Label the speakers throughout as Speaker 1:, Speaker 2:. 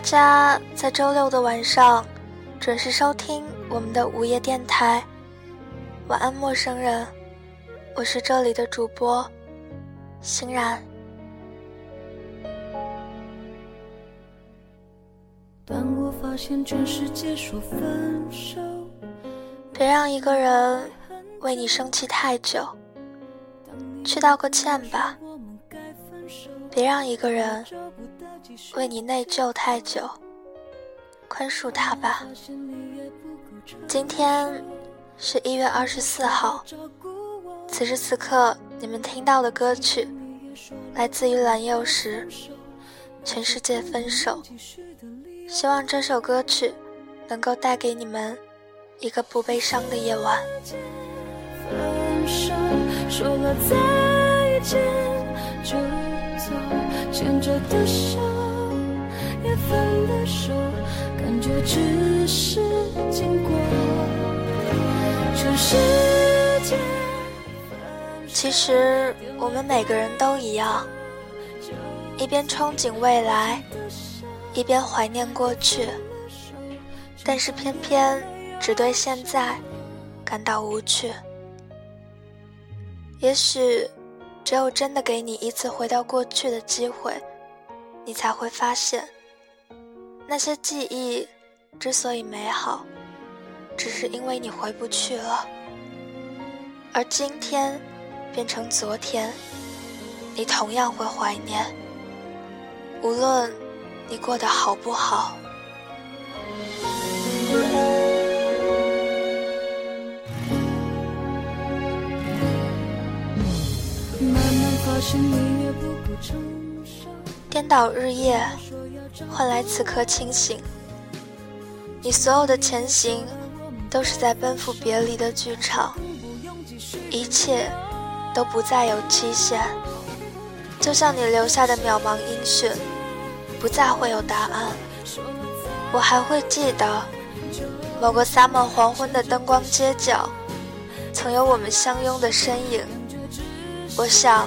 Speaker 1: 家在周六的晚上准时收听我们的午夜电台。晚安，陌生人，我是这里的主播欣然。别让一个人为你生气太久，去道个歉吧。别让一个人为你内疚太久，宽恕他吧。今天是一月二十四号，此时此刻你们听到的歌曲来自于蓝又时，《全世界分手》。希望这首歌曲能够带给你们一个不悲伤的夜晚。分手，说了再见牵着的手，也分了手，感觉只是经过。其实我们每个人都一样，一边憧憬未来，一边怀念过去，但是偏偏只对现在感到无趣。也许。只有真的给你一次回到过去的机会，你才会发现，那些记忆之所以美好，只是因为你回不去了。而今天变成昨天，你同样会怀念，无论你过得好不好。颠倒日夜，换来此刻清醒。你所有的前行，都是在奔赴别离的剧场，一切都不再有期限。就像你留下的渺茫音讯，不再会有答案。我还会记得，某个洒满黄昏的灯光街角，曾有我们相拥的身影。我想。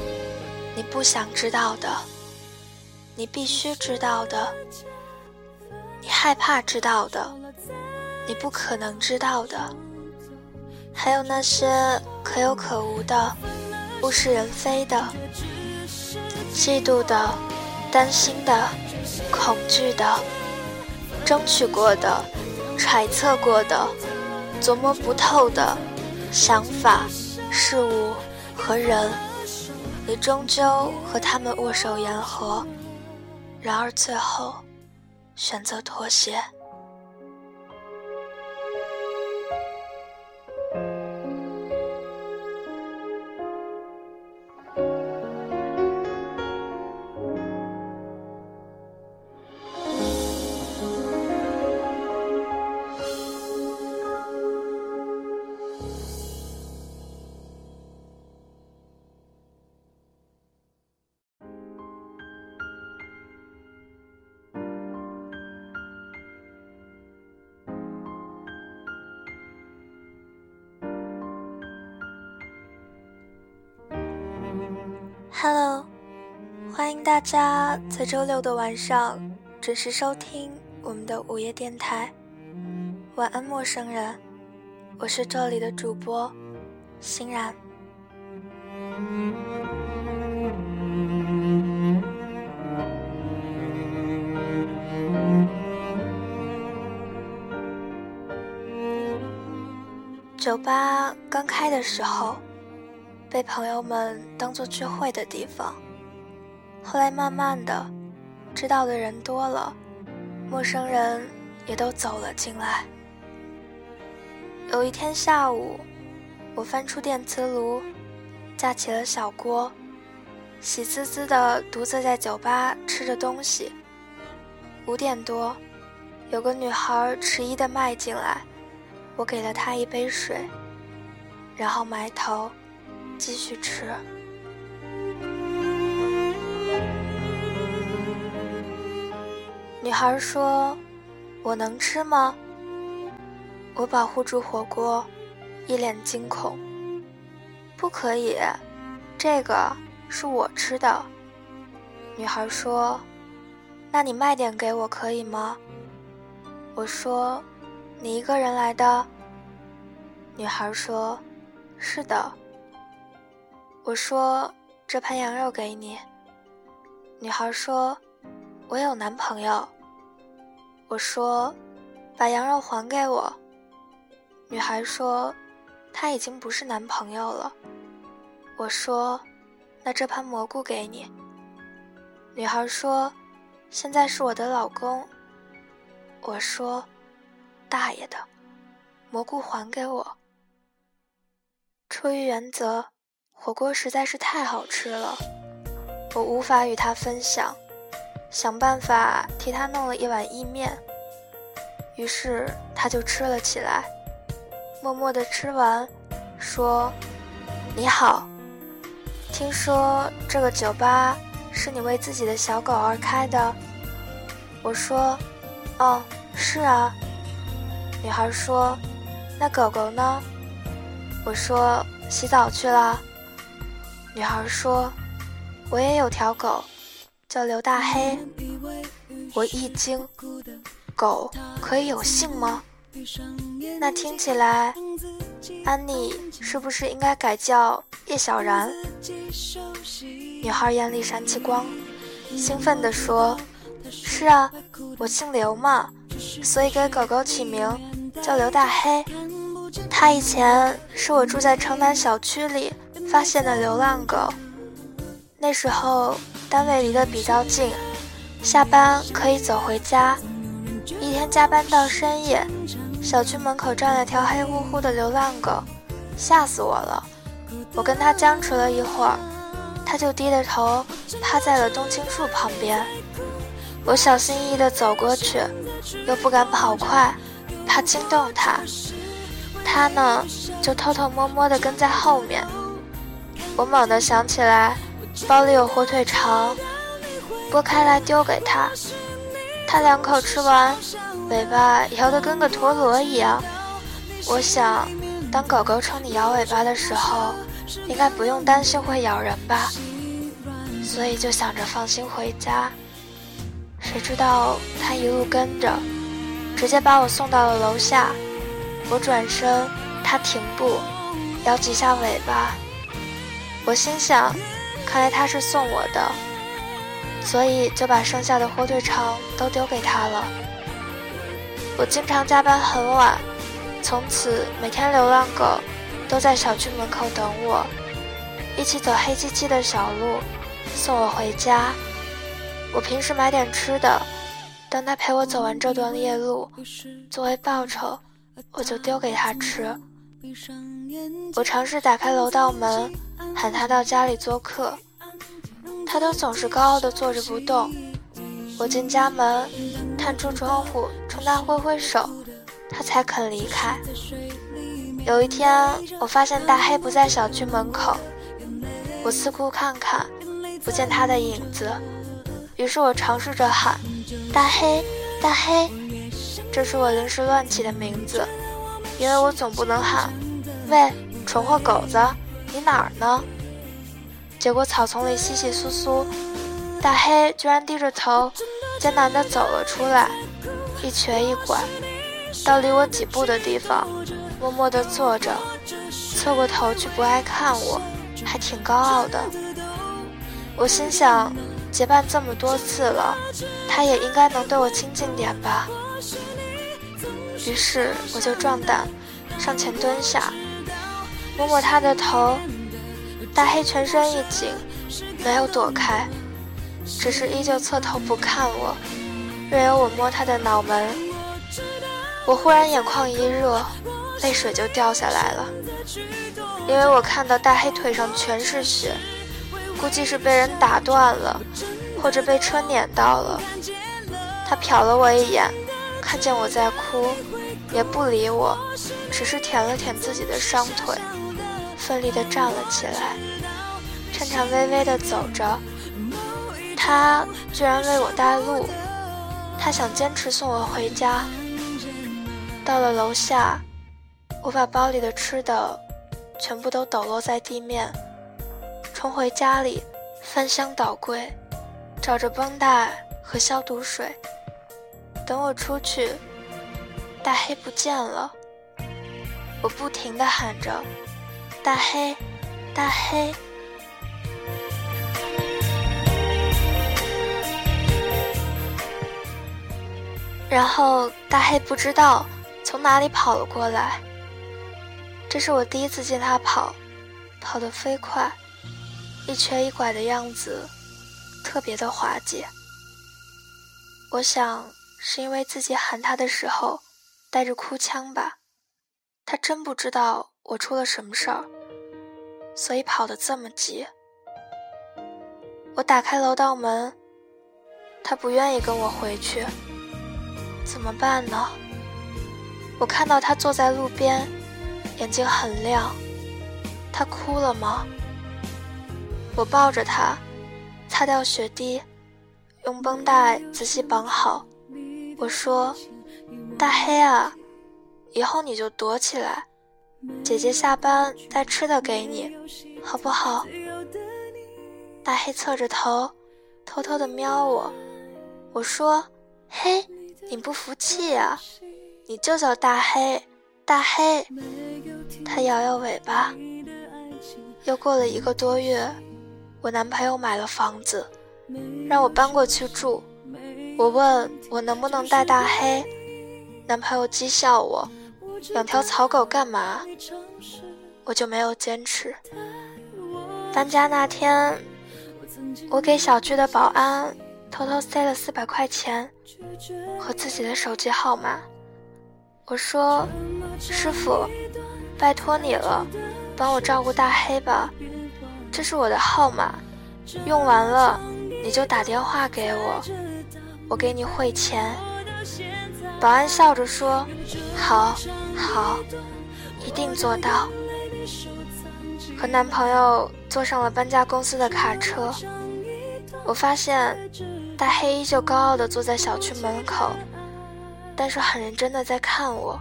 Speaker 1: 不想知道的，你必须知道的，你害怕知道的，你不可能知道的，还有那些可有可无的、物是人非的、嫉妒的、担心的、恐惧的、争取过的、揣测过的、琢磨不透的想法、事物和人。你终究和他们握手言和，然而最后选择妥协。大家在周六的晚上准时收听我们的午夜电台。晚安，陌生人，我是这里的主播欣然。酒吧刚开的时候。被朋友们当做聚会的地方，后来慢慢的，知道的人多了，陌生人也都走了进来。有一天下午，我翻出电磁炉，架起了小锅，喜滋滋的独自在酒吧吃着东西，五点多，有个女孩迟疑的迈进来，我给了她一杯水，然后埋头继续吃。女孩说：“我能吃吗？”我保护住火锅，一脸惊恐。不可以，这个是我吃的。女孩说：“那你卖点给我可以吗？”我说：“你一个人来的？”女孩说：“是的。”我说：“这盘羊肉给你。”女孩说：“我有男朋友。”我说：“把羊肉还给我。”女孩说：“他已经不是男朋友了。”我说：“那这盘蘑菇给你。”女孩说：“现在是我的老公。”我说：“大爷的，蘑菇还给我。”出于原则，火锅实在是太好吃了，我无法与他分享，想办法替他弄了一碗意面。于是他就吃了起来，默默地吃完，说：“你好，听说这个酒吧……”是你为自己的小狗而开的，我说，哦，是啊。女孩说，那狗狗呢？我说洗澡去了。女孩说，我也有条狗，叫刘大黑。我一惊，狗可以有姓吗？那听起来，安妮是不是应该改叫叶小然？女孩眼里闪起光，兴奋地说：“是啊，我姓刘嘛，所以给狗狗起名叫刘大黑。它以前是我住在城南小区里发现的流浪狗，那时候单位离得比较近，下班可以走回家。一天加班到深夜，小区门口站了条黑乎乎的流浪狗，吓死我了。我跟它僵持了一会儿。”他就低着头趴在了冬青树旁边，我小心翼翼地走过去，又不敢跑快，怕惊动他。他呢，就偷偷摸摸地跟在后面。我猛地想起来，包里有火腿肠，剥开来丢给他。他两口吃完，尾巴摇得跟个陀螺一样。我想，当狗狗冲你摇尾巴的时候。应该不用担心会咬人吧，所以就想着放心回家。谁知道他一路跟着，直接把我送到了楼下。我转身，他停步，摇几下尾巴。我心想，看来他是送我的，所以就把剩下的火腿肠都丢给他了。我经常加班很晚，从此每天流浪狗。都在小区门口等我，一起走黑漆漆的小路，送我回家。我平时买点吃的，等他陪我走完这段夜路，作为报酬，我就丢给他吃。我尝试打开楼道门，喊他到家里做客，他都总是高傲地坐着不动。我进家门，探出窗户冲他挥挥手，他才肯离开。有一天，我发现大黑不在小区门口，我四处看看，不见他的影子。于是我尝试着喊：“大黑，大黑！”这是我临时乱起的名字，因为我总不能喊：“喂，蠢货狗子，你哪儿呢？”结果草丛里稀稀疏疏，大黑居然低着头，艰难地走了出来，一瘸一拐，到离我几步的地方。默默地坐着，侧过头去，不爱看我，还挺高傲的。我心想，结伴这么多次了，他也应该能对我亲近点吧。于是我就壮胆，上前蹲下，摸摸他的头。大黑全身一紧，没有躲开，只是依旧侧头不看我，任由我摸他的脑门。我忽然眼眶一热。泪水就掉下来了，因为我看到大黑腿上全是血，估计是被人打断了，或者被车碾到了。他瞟了我一眼，看见我在哭，也不理我，只是舔了舔自己的伤腿，奋力地站了起来，颤颤巍巍地走着。他居然为我带路，他想坚持送我回家。到了楼下，我把包里的吃的全部都抖落在地面，冲回家里，翻箱倒柜，找着绷带和消毒水。等我出去，大黑不见了。我不停地喊着：“大黑，大黑。”然后大黑不知道从哪里跑了过来。这是我第一次见他跑，跑得飞快，一瘸一拐的样子，特别的滑稽。我想是因为自己喊他的时候带着哭腔吧，他真不知道我出了什么事儿，所以跑得这么急。我打开楼道门，他不愿意跟我回去。怎么办呢？我看到他坐在路边，眼睛很亮。他哭了吗？我抱着他，擦掉血滴，用绷带仔细绑好。我说：“大黑啊，以后你就躲起来，姐姐下班带吃的给你，好不好？”大黑侧着头，偷偷的瞄我。我说：“嘿。”你不服气呀？你就叫大黑，大黑。他摇摇尾巴。又过了一个多月，我男朋友买了房子，让我搬过去住。我问我能不能带大黑，男朋友讥笑我：养条草狗干嘛？我就没有坚持。搬家那天，我给小区的保安。偷偷塞了四百块钱和自己的手机号码，我说：“师傅，拜托你了，帮我照顾大黑吧，这是我的号码，用完了你就打电话给我，我给你汇钱。”保安笑着说：“好，好，一定做到。”和男朋友坐上了搬家公司的卡车，我发现。大黑依旧高傲地坐在小区门口，但是很认真地在看我。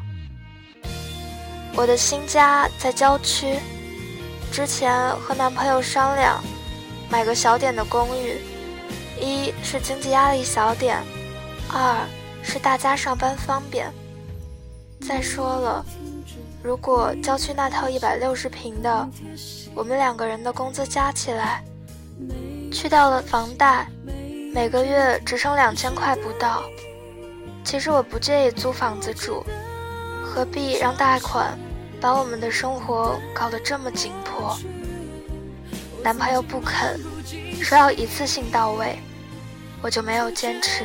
Speaker 1: 我的新家在郊区，之前和男朋友商量，买个小点的公寓，一是经济压力小点，二是大家上班方便。再说了，如果郊区那套一百六十平的，我们两个人的工资加起来，去掉了房贷。每个月只剩两千块不到，其实我不介意租房子住，何必让贷款把我们的生活搞得这么紧迫？男朋友不肯，说要一次性到位，我就没有坚持，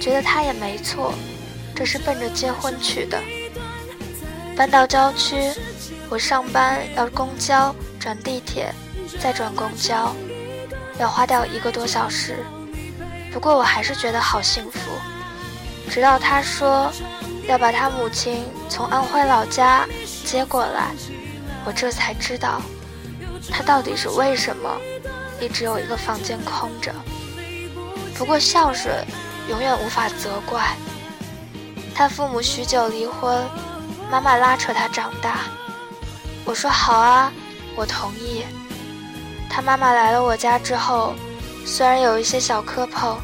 Speaker 1: 觉得他也没错，这是奔着结婚去的。搬到郊区，我上班要公交转地铁，再转公交，要花掉一个多小时。不过我还是觉得好幸福，直到他说要把他母亲从安徽老家接过来，我这才知道他到底是为什么一直有一个房间空着。不过孝顺永远无法责怪。他父母许久离婚，妈妈拉扯他长大。我说好啊，我同意。他妈妈来了我家之后。虽然有一些小磕碰，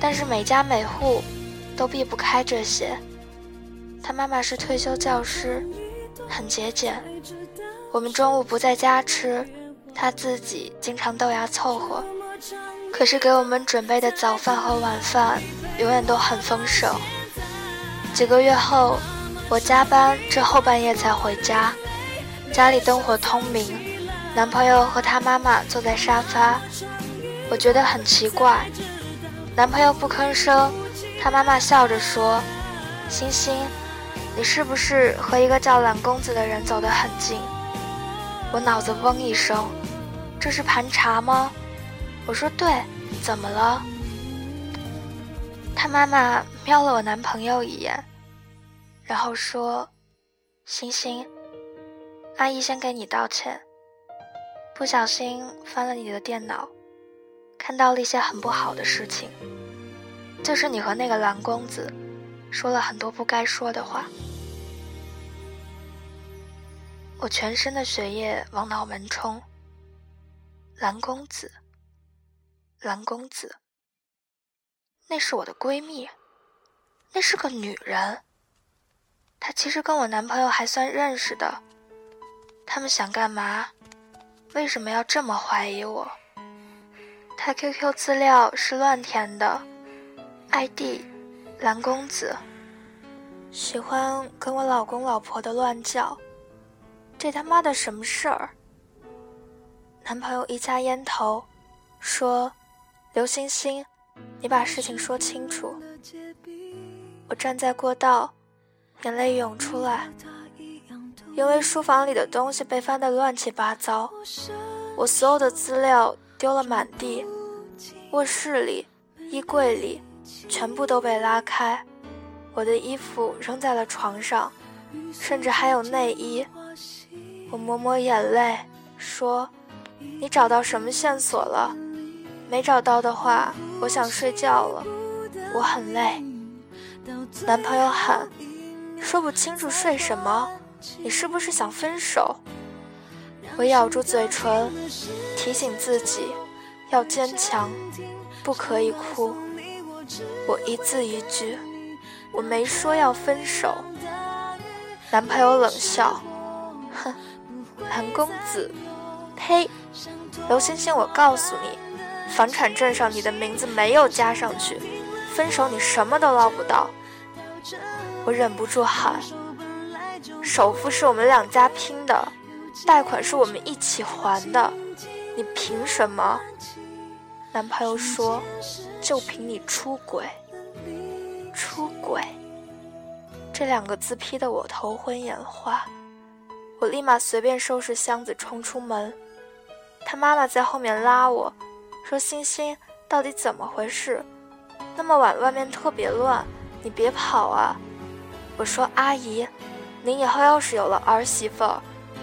Speaker 1: 但是每家每户都避不开这些。他妈妈是退休教师，很节俭。我们中午不在家吃，他自己经常豆芽凑合。可是给我们准备的早饭和晚饭永远都很丰盛。几个月后，我加班至后半夜才回家，家里灯火通明，男朋友和他妈妈坐在沙发。我觉得很奇怪，男朋友不吭声，他妈妈笑着说：“星星，你是不是和一个叫蓝公子的人走得很近？”我脑子嗡一声，这是盘查吗？我说对，怎么了？他妈妈瞄了我男朋友一眼，然后说：“星星，阿姨先给你道歉。不小心翻了你的电脑，看到了一些很不好的事情，就是你和那个蓝公子说了很多不该说的话。”我全身的血液往脑门冲。蓝公子，蓝公子，那是我的闺蜜，那是个女人。她其实跟我男朋友还算认识的。他们想干嘛？为什么要这么怀疑我？他 QQ 资料是乱填的，ID 蓝公子，喜欢跟我老公老婆的乱叫。这他妈的什么事儿？男朋友一夹烟头，说：“刘星星，你把事情说清楚。”我站在过道，眼泪涌出来，因为书房里的东西被翻得乱七八糟，我所有的资料丢了满地，卧室里、衣柜里全部都被拉开，我的衣服扔在了床上，甚至还有内衣。我抹抹眼泪，说：“你找到什么线索了？没找到的话，我想睡觉了，我很累。”男朋友喊：“说不清楚睡什么？你是不是想分手？”我咬住嘴唇，提醒自己要坚强，不可以哭。我一字一句：“我没说要分手。”男朋友冷笑：“哼。”蓝公子，呸！刘星星，我告诉你，房产证上你的名字没有加上去，分手你什么都捞不到。我忍不住喊：首付是我们两家拼的，贷款是我们一起还的，你凭什么？男朋友说：就凭你出轨。出轨，这两个字批得我头昏眼花。我立马随便收拾箱子冲出门，他妈妈在后面拉我，说：“星星，到底怎么回事？那么晚外面特别乱，你别跑啊！”我说：“阿姨，您以后要是有了儿媳妇，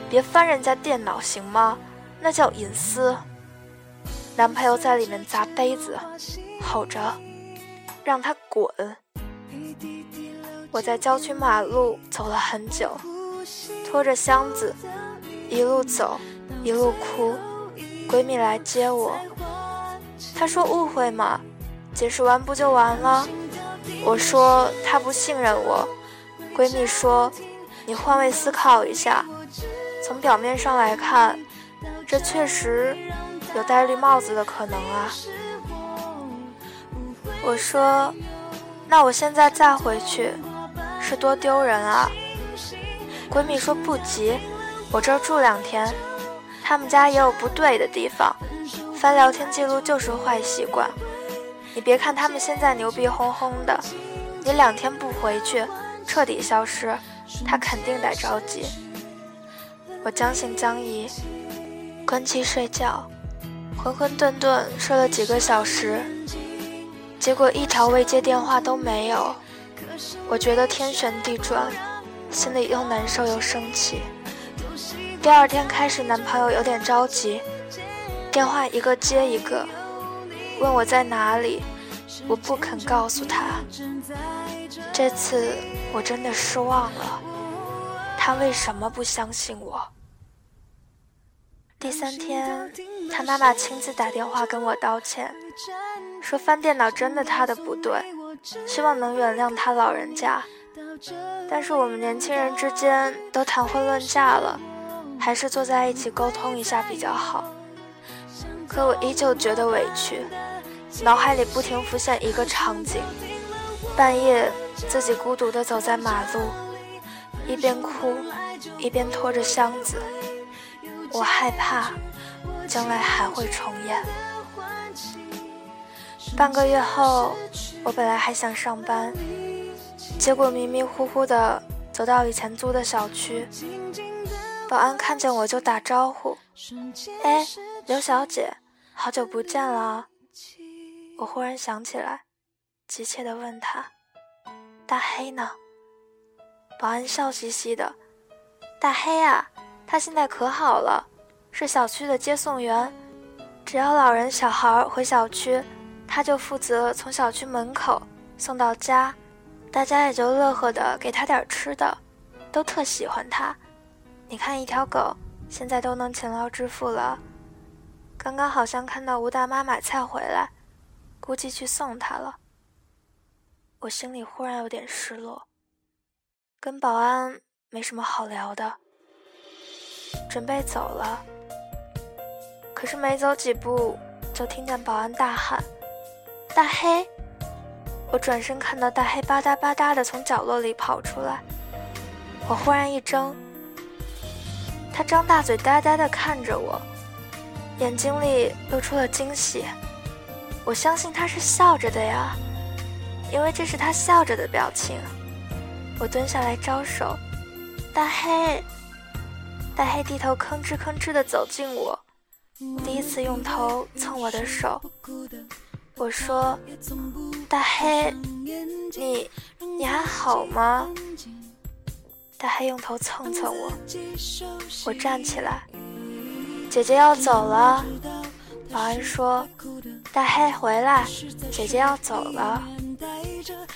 Speaker 1: 别翻人家电脑行吗？那叫隐私。”男朋友在里面砸杯子，吼着：“让他滚！”我在郊区马路走了很久。拖着箱子，一路走，一路哭。闺蜜来接我，她说误会嘛，解释完不就完了？我说她不信任我。闺蜜说，你换位思考一下，从表面上来看，这确实有戴绿帽子的可能啊。我说，那我现在再回去，是多丢人啊。闺蜜说不急，我这儿住两天，他们家也有不对的地方，翻聊天记录就是坏习惯。你别看他们现在牛逼哄哄的，你两天不回去，彻底消失，他肯定得着急。我将信将疑，关机睡觉，浑浑沌沌睡了几个小时，结果一条未接电话都没有，我觉得天旋地转。心里又难受又生气。第二天开始，男朋友有点着急，电话一个接一个，问我在哪里，我不肯告诉他。这次我真的失望了，他为什么不相信我？第三天，他妈妈亲自打电话跟我道歉，说翻电脑真的他的不对，希望能原谅他老人家。但是我们年轻人之间都谈婚论嫁了，还是坐在一起沟通一下比较好。可我依旧觉得委屈，脑海里不停浮现一个场景：半夜自己孤独地走在马路，一边哭一边拖着箱子。我害怕将来还会重演。半个月后，我本来还想上班。结果迷迷糊糊的走到以前租的小区，保安看见我就打招呼：“哎，刘小姐，好久不见了。”我忽然想起来，急切地问他：“大黑呢？”保安笑嘻嘻的：“大黑啊，他现在可好了，是小区的接送员。只要老人小孩回小区，他就负责从小区门口送到家，大家也就乐呵的给他点吃的，都特喜欢他。你看，一条狗现在都能勤劳致富了。刚刚好像看到吴大妈买菜回来，估计去送她了。”我心里忽然有点失落，跟保安没什么好聊的，准备走了。可是没走几步，就听见保安大喊：“大黑！”我转身看到大黑吧嗒吧嗒的从角落里跑出来，我忽然一怔，他张大嘴呆呆的看着我，眼睛里露出了惊喜。我相信他是笑着的呀。因为这是他笑着的表情，我蹲下来招手，大黑，大黑低头吭哧吭哧地走近我，第一次用头蹭我的手。我说：“大黑，你你还好吗？”大黑用头蹭蹭我，我站起来，姐姐要走了。保安说：“大黑回来，姐姐要走了。”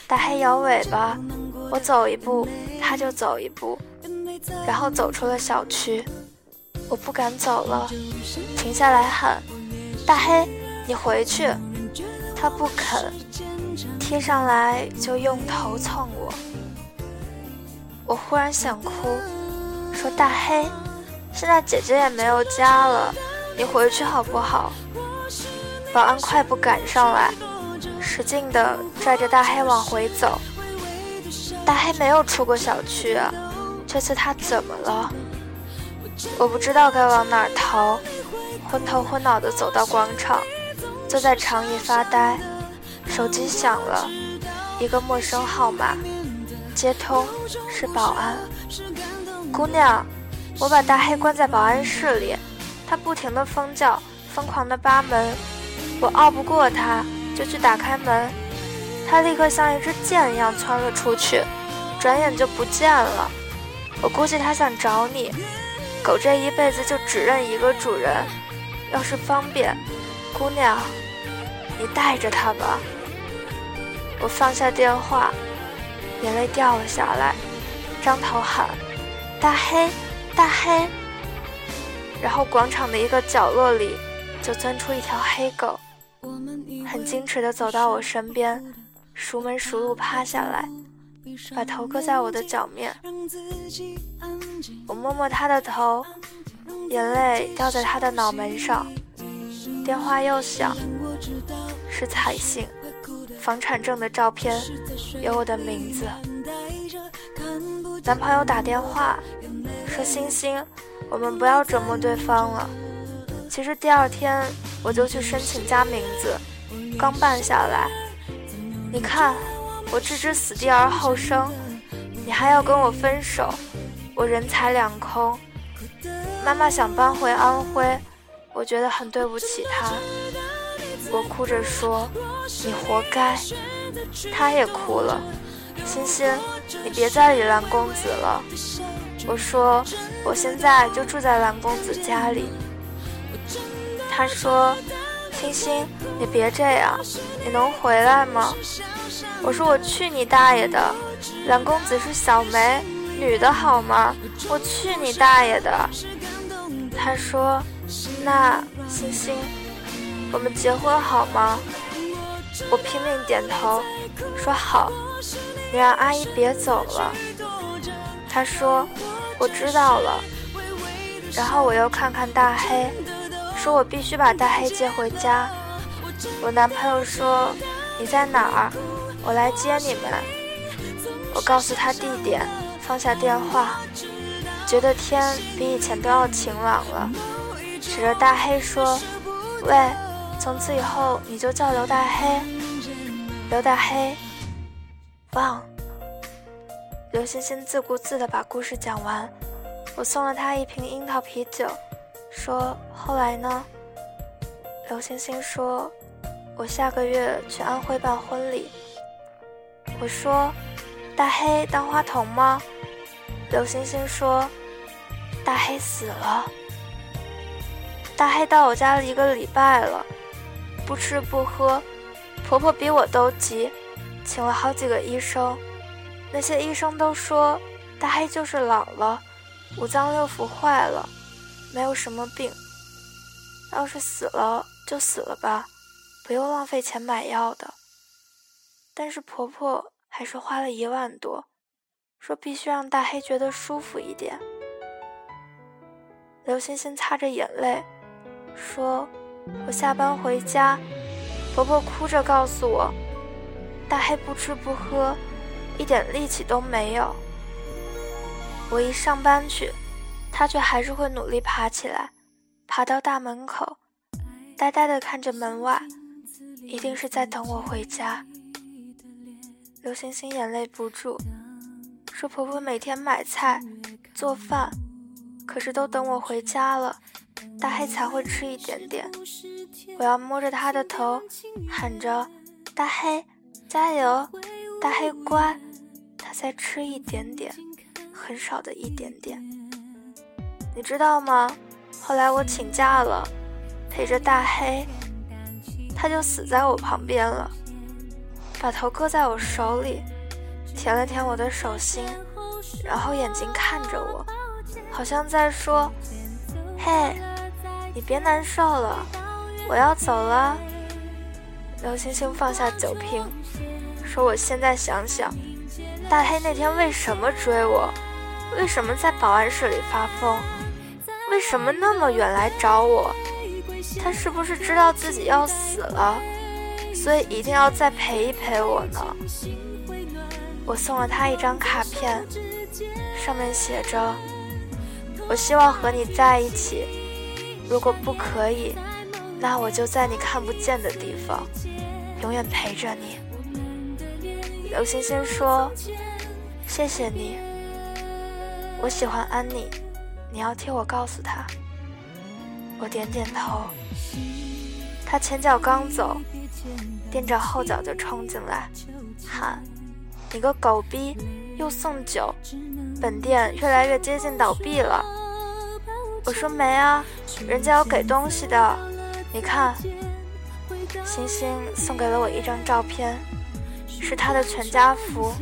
Speaker 1: 大黑摇尾巴，我走一步，他就走一步，然后走出了小区。我不敢走了，停下来喊：“大黑，你回去。”他不肯，贴上来就用头蹭我。我忽然想哭，说：“大黑，现在姐姐也没有家了，你回去好不好？”保安快步赶上来。使劲地拽着大黑往回走，大黑没有出过小区，啊这次他怎么了？我不知道该往哪儿逃，昏头昏脑地走到广场，坐在长椅发呆。手机响了，一个陌生号码，接通，是保安。姑娘，我把大黑关在保安室里，他不停地疯叫，疯狂地扒门，我拗不过他。就去打开门，他立刻像一支箭一样窜了出去，转眼就不见了。我估计他想找你。狗这一辈子就只认一个主人，要是方便，姑娘，你带着它吧。我放下电话，眼泪掉了下来，张头喊：“大黑，大黑！”然后广场的一个角落里，就钻出一条黑狗。很矜持地走到我身边，熟门熟路趴下来，把头搁在我的脚面。我摸摸他的头，眼泪掉在他的脑门上。电话又响，是彩信，房产证的照片有我的名字。男朋友打电话说：“星星，我们不要折磨对方了。”其实第二天我就去申请加名字。刚办下来，你看我置之死地而后生，你还要跟我分手，我人财两空。妈妈想搬回安徽，我觉得很对不起她。我哭着说：“你活该。”她也哭了。欣欣，你别再理蓝公子了。我说：“我现在就住在蓝公子家里。”他说。星星，你别这样，你能回来吗？我说我去你大爷的！蓝公子是小梅，女的好吗？我去你大爷的！他说：“那星星，我们结婚好吗？”我拼命点头，说好。你让阿姨别走了。他说：“我知道了。”然后我又看看大黑。说我必须把大黑接回家。我男朋友说：“你在哪儿？我来接你们。”我告诉他地点，放下电话，觉得天比以前都要晴朗了。指着大黑说：“喂，从此以后你就叫刘大黑。”刘大黑，忘。刘欣欣自顾自地把故事讲完，我送了他一瓶樱桃啤酒。说后来呢？刘星星说：“我下个月去安徽办婚礼，我说：“大黑当花童吗？”刘星星说：“大黑死了。”大黑到我家了一个礼拜了，不吃不喝，婆婆比我都急，请了好几个医生，那些医生都说大黑就是老了，五脏六腑坏了，没有什么病。要是死了就死了吧，不用浪费钱买药的。但是婆婆还是花了一万多，说必须让大黑觉得舒服一点。刘欣欣擦着眼泪。说：“我下班回家，婆婆哭着告诉我，大黑不吃不喝，一点力气都没有。我一上班去，他却还是会努力爬起来，爬到大门口，呆呆地看着门外，一定是在等我回家。”刘星星眼泪不住，说：“婆婆每天买菜、做饭，可是都等我回家了。”大黑才会吃一点点，我要摸着他的头，喊着：“大黑，加油！大黑乖。”再吃一点点，很少的一点点。你知道吗？后来我请假了，陪着大黑，他就死在我旁边了，把头搁在我手里，舔了舔我的手心，然后眼睛看着我，好像在说：“嘿。”你别难受了，我要走了。刘星星放下酒瓶，说：“我现在想想，大黑那天为什么追我？为什么在保安室里发疯？为什么那么远来找我？他是不是知道自己要死了，所以一定要再陪一陪我呢？”我送了他一张卡片，上面写着：“我希望和你在一起。”如果不可以，那我就在你看不见的地方，永远陪着你。刘星星说：“谢谢你，我喜欢安妮，你要替我告诉他。”我点点头。他前脚刚走，垫着后脚就冲进来，喊：“你个狗逼，又送酒，本店越来越接近倒闭了。”我说没啊，人家要给东西的。你看，星星送给了我一张照片，是他的全家福，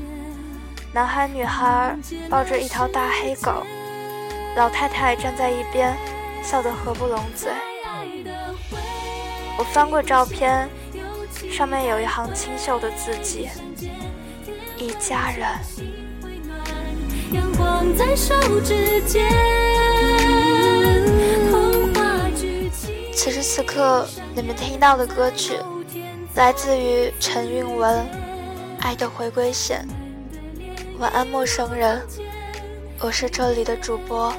Speaker 1: 男孩女孩抱着一条大黑狗，老太太站在一边，笑得合不拢嘴。我翻过照片，上面有一行清秀的字迹：一家人。阳光在手指间。此时此刻，你们听到的歌曲来自于陈韵文《爱的回归线》。晚安，陌生人，我是这里的主播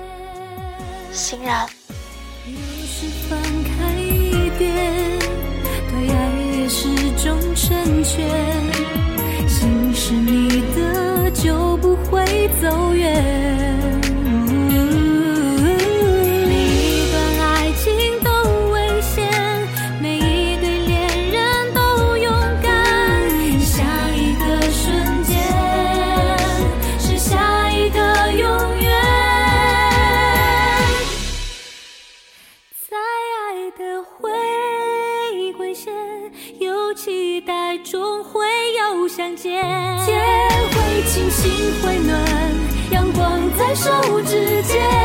Speaker 1: 欣然。心是你的，就不会走远。相见。天
Speaker 2: 会晴心会暖阳光在手指间。